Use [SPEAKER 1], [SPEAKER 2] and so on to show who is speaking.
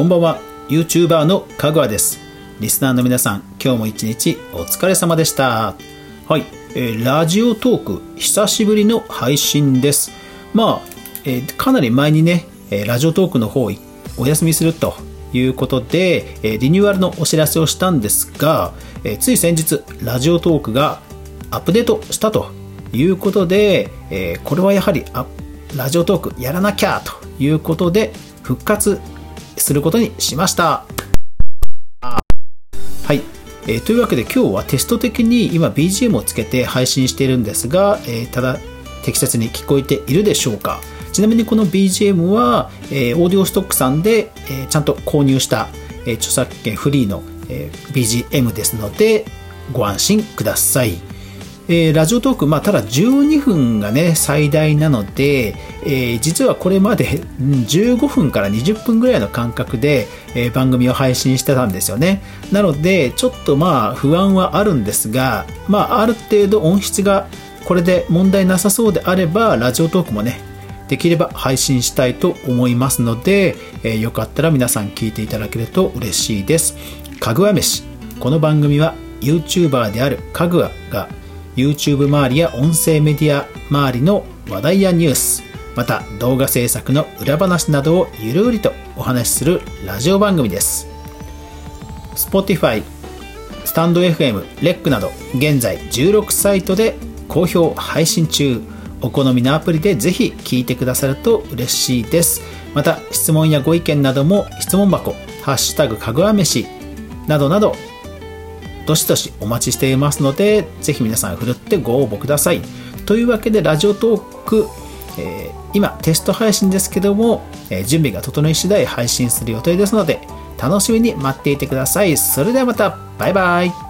[SPEAKER 1] こんばんは。YouTuber のかぐわです。リスナーの皆さん今日も一日お疲れ様でした。はい、えー、ラジオトーク久しぶりの配信です。まあ、えー、かなり前にねラジオトークの方お休みするということでえリニューアルのお知らせをしたんですがえつい先日ラジオトークがアップデートしたということでえこれはやはりラジオトークやらなきゃということで復活することにしました。はい、えー、というわけで今日はテスト的に今 BGM をつけて配信しているんですが、えー、ただ適切に聞こえているでしょうか。ちなみにこの BGM は、えー、オーディオストックさんで、えー、ちゃんと購入した、えー、著作権フリーの、えー、BGM ですのでご安心ください。えー、ラジオトーク、まあ、ただ12分がね、最大なので、えー、実はこれまで15分から20分ぐらいの間隔で、えー、番組を配信してたんですよね。なので、ちょっとまあ不安はあるんですが、まあある程度音質がこれで問題なさそうであれば、ラジオトークもね、できれば配信したいと思いますので、えー、よかったら皆さん聞いていただけると嬉しいです。かぐわ飯。この番組は YouTuber であるかぐわが YouTube 周りや音声メディア周りの話題やニュース、また動画制作の裏話などをゆるりとお話しするラジオ番組です。Spotify、スタンド FM、レックなど現在16サイトで好評配信中。お好みのアプリでぜひ聞いてくださると嬉しいです。また質問やご意見なども質問箱、ハッシュタグかぐわ飯などなどどしどしお待ちしていますので、ぜひ皆さんふるってご応募ください。というわけで、ラジオトーク、えー、今テスト配信ですけども、えー、準備が整い次第配信する予定ですので、楽しみに待っていてください。それではまた、バイバイ。